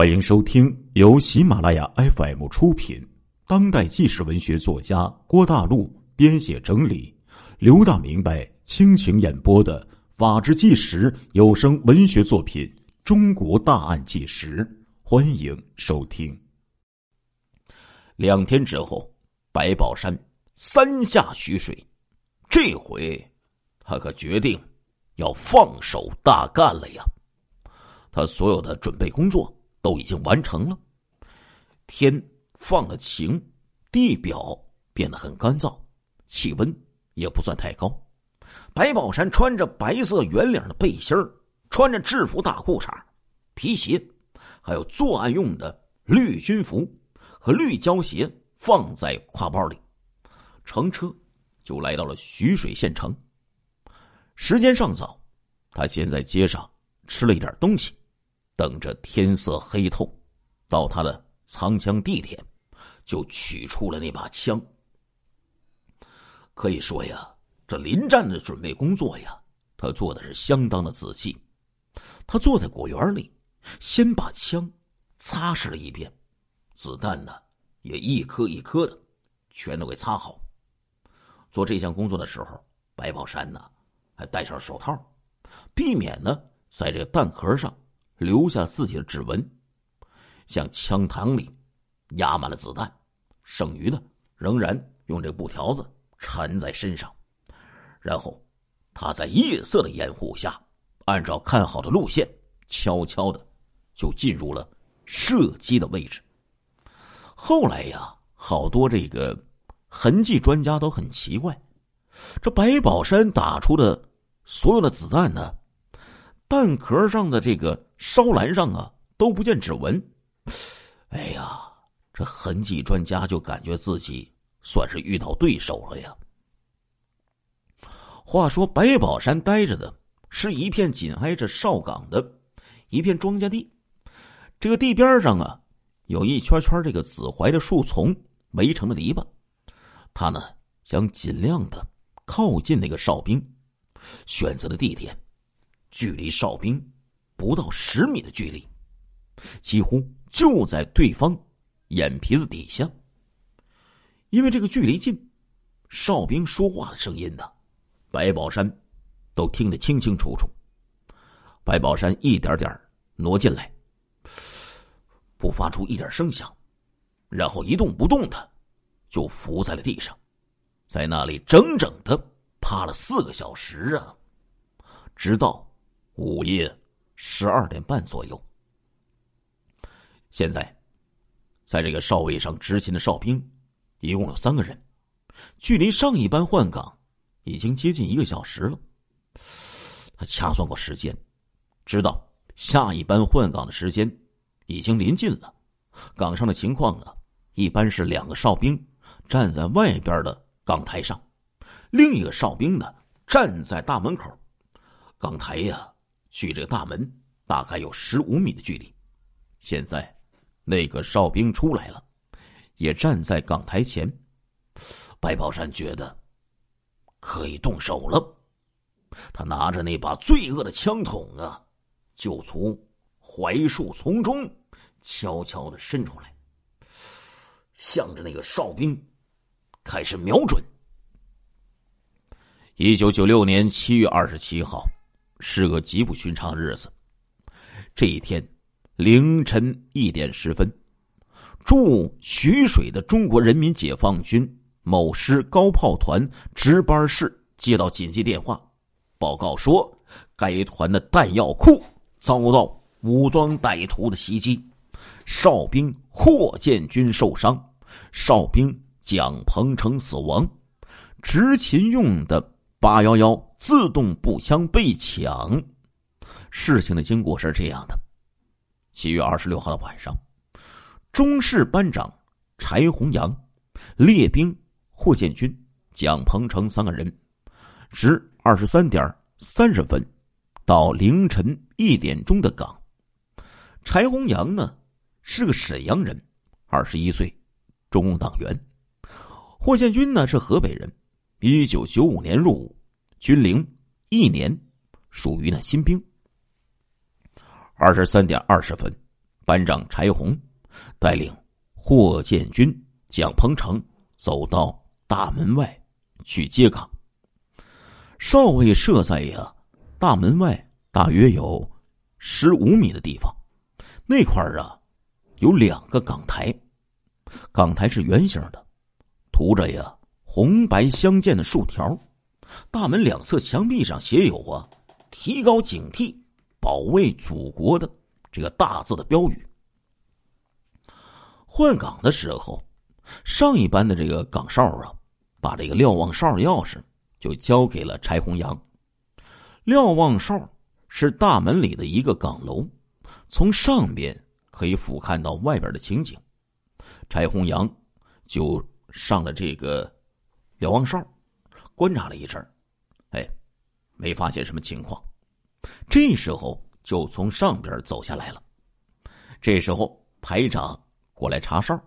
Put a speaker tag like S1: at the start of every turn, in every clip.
S1: 欢迎收听由喜马拉雅 FM 出品、当代纪实文学作家郭大陆编写整理、刘大明白倾情演播的《法制纪实》有声文学作品《中国大案纪实》，欢迎收听。
S2: 两天之后，白宝山三下徐水，这回他可决定要放手大干了呀！他所有的准备工作。都已经完成了，天放了晴，地表变得很干燥，气温也不算太高。白宝山穿着白色圆领的背心穿着制服大裤衩、皮鞋，还有作案用的绿军服和绿胶鞋放在挎包里，乘车就来到了徐水县城。时间尚早，他先在街上吃了一点东西。等着天色黑透，到他的藏枪地点，就取出了那把枪。可以说呀，这临战的准备工作呀，他做的是相当的仔细。他坐在果园里，先把枪擦拭了一遍，子弹呢也一颗一颗的全都给擦好。做这项工作的时候，白宝山呢还戴上手套，避免呢在这个弹壳上。留下自己的指纹，向枪膛里压满了子弹，剩余的仍然用这布条子缠在身上，然后他在夜色的掩护下，按照看好的路线，悄悄的就进入了射击的位置。后来呀，好多这个痕迹专家都很奇怪，这白宝山打出的所有的子弹呢？弹壳上的这个烧蓝上啊，都不见指纹。哎呀，这痕迹专家就感觉自己算是遇到对手了呀。话说，白宝山待着的是一片紧挨着哨岗的一片庄稼地，这个地边上啊，有一圈圈这个紫槐的树丛围成的篱笆。他呢，想尽量的靠近那个哨兵，选择的地点。距离哨兵不到十米的距离，几乎就在对方眼皮子底下。因为这个距离近，哨兵说话的声音呢，白宝山都听得清清楚楚。白宝山一点点挪进来，不发出一点声响，然后一动不动的就伏在了地上，在那里整整的趴了四个小时啊，直到。午夜十二点半左右，现在在这个哨位上执勤的哨兵一共有三个人，距离上一班换岗已经接近一个小时了。他掐算过时间，知道下一班换岗的时间已经临近了。岗上的情况啊，一般是两个哨兵站在外边的岗台上，另一个哨兵呢站在大门口。岗台呀。距这个大门大概有十五米的距离，现在那个哨兵出来了，也站在岗台前。白宝山觉得可以动手了，他拿着那把罪恶的枪筒啊，就从槐树丛中悄悄的伸出来，向着那个哨兵开始瞄准。一九九六年七月二十七号。是个极不寻常的日子。这一天凌晨一点十分，驻徐水的中国人民解放军某师高炮团值班室接到紧急电话，报告说该团的弹药库遭到武装歹徒的袭击，哨兵霍建军受伤，哨兵蒋鹏程死亡，执勤用的八幺幺。自动步枪被抢，事情的经过是这样的：七月二十六号的晚上，中士班长柴洪阳、列兵霍建军、蒋鹏程三个人，值二十三点三十分到凌晨一点钟的岗。柴洪阳呢是个沈阳人，二十一岁，中共党员；霍建军呢是河北人，一九九五年入伍。军龄一年，属于那新兵。二十三点二十分班长柴红带领霍建军、蒋鹏程走到大门外去接岗。哨位设在呀大门外大约有十五米的地方，那块儿啊有两个岗台，岗台是圆形的，涂着呀红白相间的竖条。大门两侧墙壁上写有啊“提高警惕，保卫祖国”的这个大字的标语。换岗的时候，上一班的这个岗哨啊，把这个瞭望哨的钥匙就交给了柴红阳。瞭望哨是大门里的一个岗楼，从上边可以俯瞰到外边的情景。柴红阳就上了这个瞭望哨，观察了一阵哎，没发现什么情况。这时候就从上边走下来了。这时候排长。过来查哨，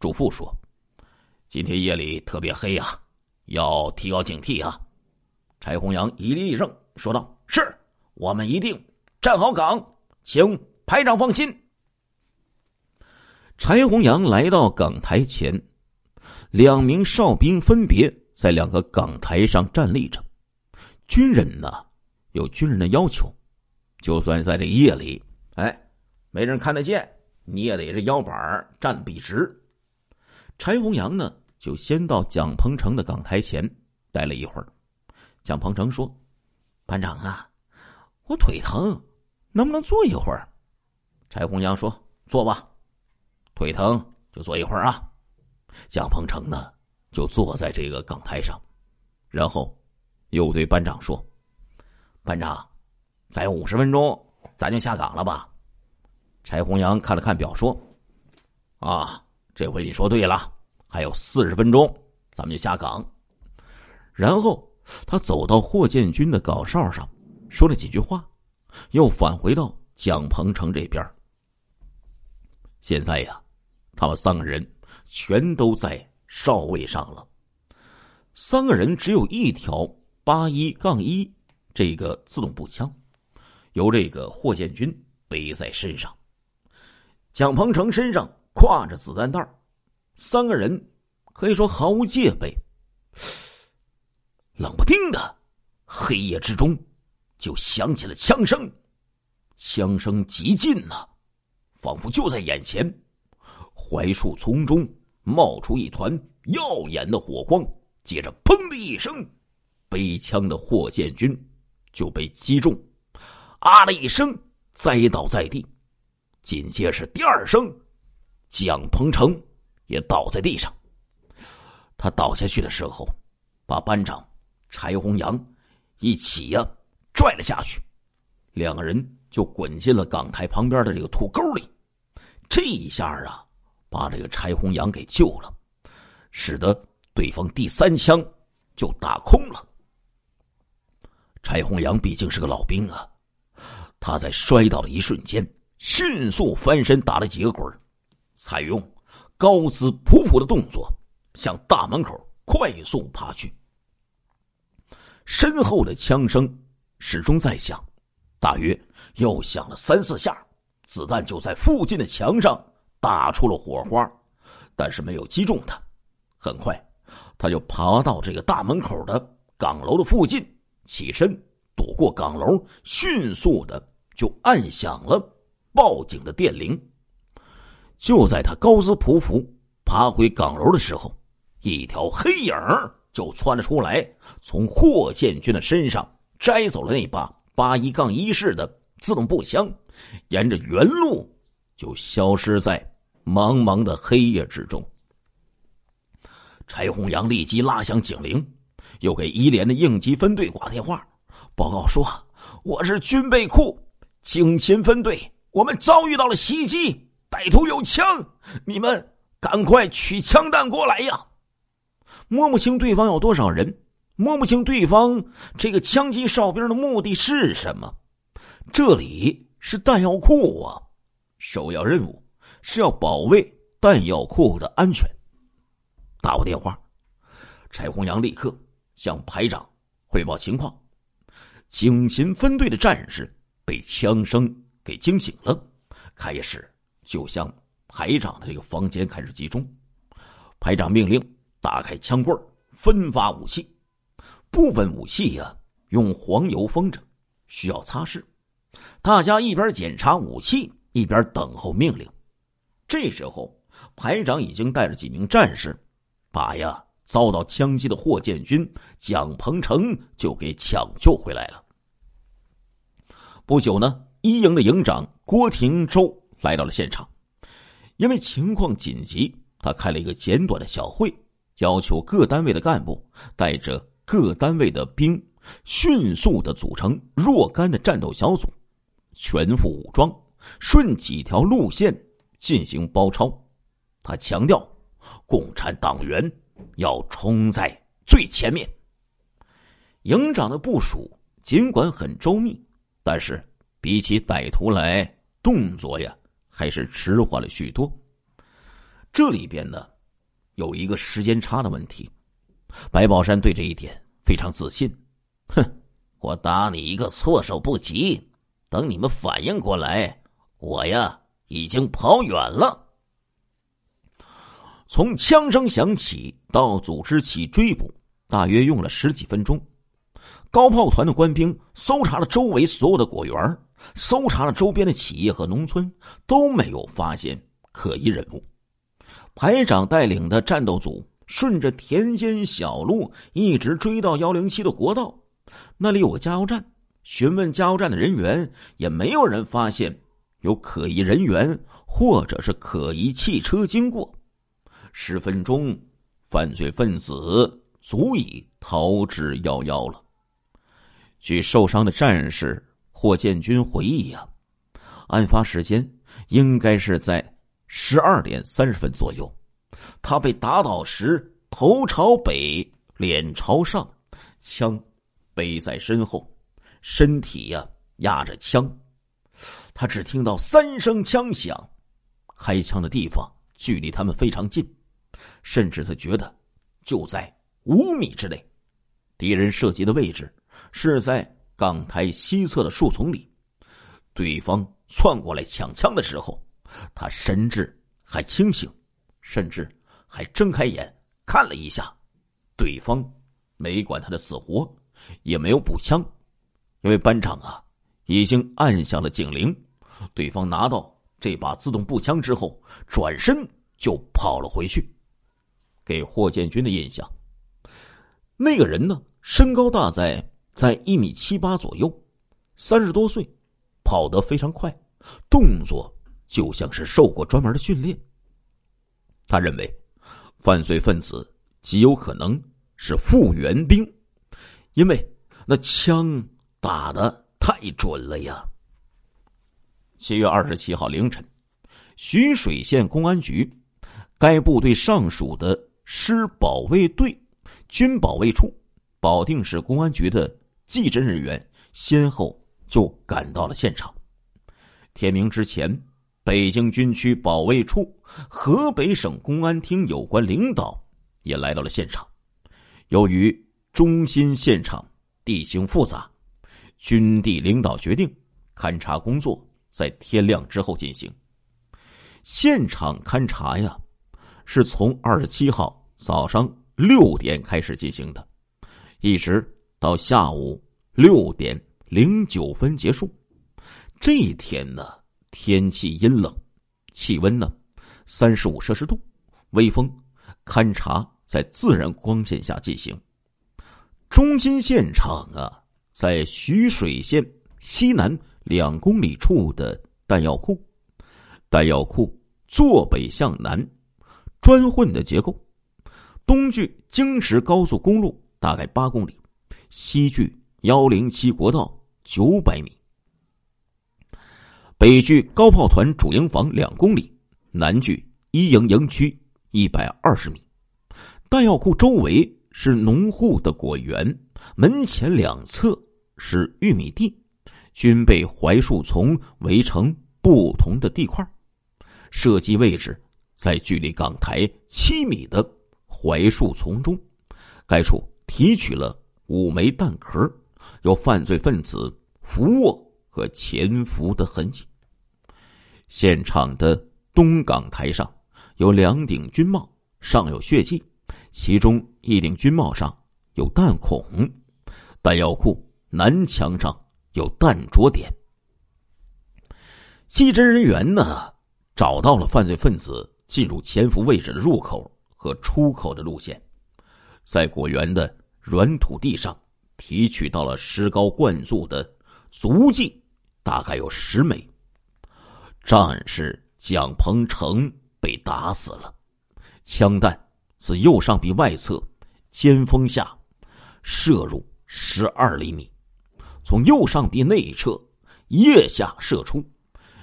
S2: 嘱咐说：“今天夜里特别黑呀，要提高警惕啊！”柴红阳一立一声说道：“是，我们一定站好岗，请排长放心。”柴红阳来到岗台前，两名哨兵分别在两个岗台上站立着。军人呢，有军人的要求，就算在这夜里，哎，没人看得见。你也得这腰板站笔直。柴红阳呢，就先到蒋鹏程的岗台前待了一会儿。蒋鹏程说：“班长啊，我腿疼，能不能坐一会儿？”柴红阳说：“坐吧，腿疼就坐一会儿啊。”蒋鹏程呢，就坐在这个岗台上，然后又对班长说：“班长，再有五十分钟，咱就下岗了吧？”柴红阳看了看表，说：“啊，这回你说对了，还有四十分钟，咱们就下岗。”然后他走到霍建军的岗哨上，说了几句话，又返回到蒋鹏程这边。现在呀，他们三个人全都在哨位上了。三个人只有一条八一杠一这个自动步枪，由这个霍建军背在身上。蒋鹏程身上挎着子弹袋三个人可以说毫无戒备。冷不丁的，黑夜之中就响起了枪声，枪声极近呐，仿佛就在眼前。槐树丛中冒出一团耀眼的火光，接着“砰”的一声，背枪的霍建军就被击中，啊的一声栽倒在地。紧接着第二声，蒋鹏程也倒在地上。他倒下去的时候，把班长柴红阳一起呀拽了下去，两个人就滚进了岗台旁边的这个土沟里。这一下啊，把这个柴红阳给救了，使得对方第三枪就打空了。柴红阳毕竟是个老兵啊，他在摔倒的一瞬间。迅速翻身打了几个滚采用高姿匍匐的动作向大门口快速爬去。身后的枪声始终在响，大约又响了三四下，子弹就在附近的墙上打出了火花，但是没有击中他。很快，他就爬到这个大门口的岗楼的附近，起身躲过岗楼，迅速的就按响了。报警的电铃。就在他高姿匍匐爬回岗楼的时候，一条黑影就窜了出来，从霍建军的身上摘走了那把八一杠一式的自动步枪，沿着原路就消失在茫茫的黑夜之中。柴红阳立即拉响警铃，又给一连的应急分队挂电话，报告说：“我是军备库警勤分队。”我们遭遇到了袭击，歹徒有枪，你们赶快取枪弹过来呀！摸不清对方有多少人，摸不清对方这个枪击哨兵的目的是什么。这里是弹药库啊，首要任务是要保卫弹药库的安全。打过电话，柴红阳立刻向排长汇报情况。警勤分队的战士被枪声。给惊醒了，开始就向排长的这个房间开始集中。排长命令打开枪柜分发武器。部分武器呀，用黄油封着，需要擦拭。大家一边检查武器，一边等候命令。这时候，排长已经带着几名战士，把呀遭到枪击的霍建军、蒋鹏程就给抢救回来了。不久呢，一营的营长郭廷洲来到了现场，因为情况紧急，他开了一个简短的小会，要求各单位的干部带着各单位的兵，迅速的组成若干的战斗小组。全副武装，顺几条路线进行包抄。他强调，共产党员要冲在最前面。营长的部署尽管很周密，但是比起歹徒来，动作呀还是迟缓了许多。这里边呢，有一个时间差的问题。白宝山对这一点非常自信。哼，我打你一个措手不及。等你们反应过来，我呀已经跑远了。从枪声响起到组织起追捕，大约用了十几分钟。高炮团的官兵搜查了周围所有的果园，搜查了周边的企业和农村，都没有发现可疑人物。排长带领的战斗组顺着田间小路一直追到幺零七的国道，那里有个加油站。询问加油站的人员，也没有人发现有可疑人员或者是可疑汽车经过。十分钟，犯罪分子足以逃之夭夭了。据受伤的战士霍建军回忆呀，案发时间应该是在十二点三十分左右。他被打倒时，头朝北，脸朝上，枪背在身后。身体呀压着枪，他只听到三声枪响，开枪的地方距离他们非常近，甚至他觉得就在五米之内。敌人射击的位置是在港台西侧的树丛里。对方窜过来抢枪的时候，他神志还清醒，甚至还睁开眼看了一下。对方没管他的死活，也没有补枪。因为班长啊，已经按响了警铃，对方拿到这把自动步枪之后，转身就跑了回去。给霍建军的印象，那个人呢，身高大在在一米七八左右，三十多岁，跑得非常快，动作就像是受过专门的训练。他认为，犯罪分子极有可能是复员兵，因为那枪。打的太准了呀！七月二十七号凌晨，徐水县公安局该部队上属的师保卫队、军保卫处、保定市公安局的技侦人员先后就赶到了现场。天明之前，北京军区保卫处、河北省公安厅有关领导也来到了现场。由于中心现场地形复杂。军地领导决定，勘察工作在天亮之后进行。现场勘察呀，是从二十七号早上六点开始进行的，一直到下午六点零九分结束。这一天呢，天气阴冷，气温呢三十五摄氏度，微风。勘察在自然光线下进行。中心现场啊。在徐水县西南两公里处的弹药库，弹药库坐北向南，砖混的结构，东距京石高速公路大概八公里，西距幺零七国道九百米，北距高炮团主营房两公里，南距一营营区一百二十米，弹药库周围是农户的果园。门前两侧是玉米地，均被槐树丛围成不同的地块。射击位置在距离港台七米的槐树丛中。该处提取了五枚弹壳，有犯罪分子伏卧和潜伏的痕迹。现场的东港台上有两顶军帽，上有血迹，其中一顶军帽上有弹孔，弹药库南墙上有弹着点。技侦人员呢，找到了犯罪分子进入潜伏位置的入口和出口的路线，在果园的软土地上提取到了石膏灌注的足迹，大概有十枚。战士蒋鹏程被打死了，枪弹自右上臂外侧肩峰下射入十二厘米，从右上臂内侧腋下射出，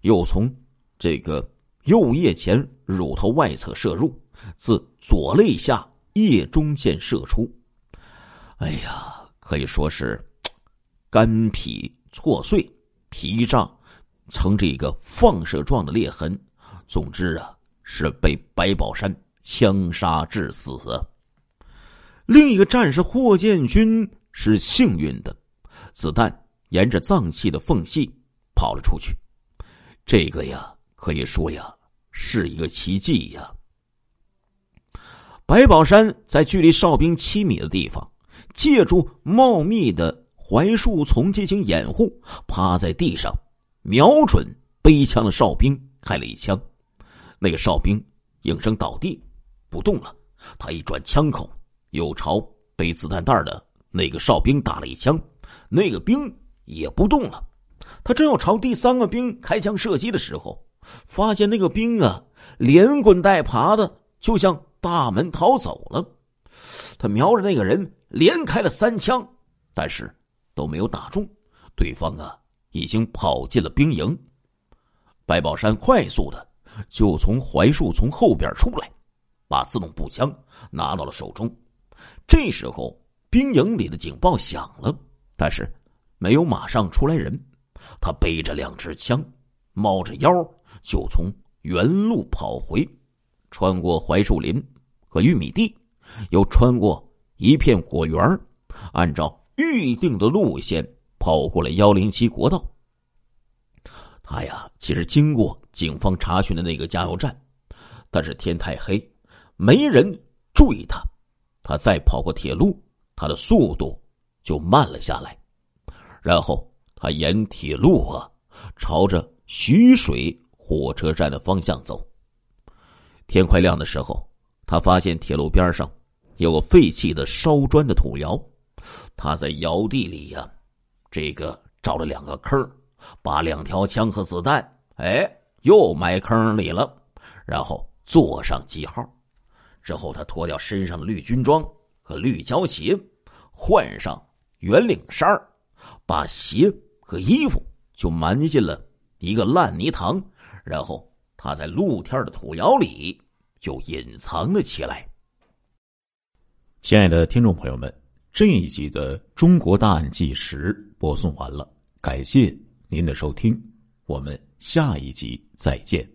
S2: 又从这个右腋前乳头外侧射入，自左肋下腋中线射出。哎呀，可以说是肝脾错碎，脾脏。呈这个放射状的裂痕，总之啊，是被白宝山枪杀致死。另一个战士霍建军是幸运的，子弹沿着脏器的缝隙跑了出去。这个呀，可以说呀，是一个奇迹呀。白宝山在距离哨兵七米的地方，借助茂密的槐树丛进行掩护，趴在地上。瞄准背枪的哨兵开了一枪，那个哨兵应声倒地不动了。他一转枪口，又朝背子弹袋的那个哨兵打了一枪，那个兵也不动了。他正要朝第三个兵开枪射击的时候，发现那个兵啊连滚带爬的就向大门逃走了。他瞄着那个人连开了三枪，但是都没有打中对方啊。已经跑进了兵营，白宝山快速的就从槐树丛后边出来，把自动步枪拿到了手中。这时候，兵营里的警报响了，但是没有马上出来人。他背着两支枪，猫着腰就从原路跑回，穿过槐树林和玉米地，又穿过一片果园，按照预定的路线。跑过了幺零七国道，他呀，其实经过警方查询的那个加油站，但是天太黑，没人注意他。他再跑过铁路，他的速度就慢了下来。然后他沿铁路啊，朝着徐水火车站的方向走。天快亮的时候，他发现铁路边上有个废弃的烧砖的土窑，他在窑地里呀。这个找了两个坑，把两条枪和子弹，哎，又埋坑里了，然后做上记号。之后，他脱掉身上的绿军装和绿胶鞋，换上圆领衫儿把鞋和衣服就埋进了一个烂泥塘，然后他在露天的土窑里就隐藏了起来。
S1: 亲爱的听众朋友们。这一集的《中国大案纪实》播送完了，感谢您的收听，我们下一集再见。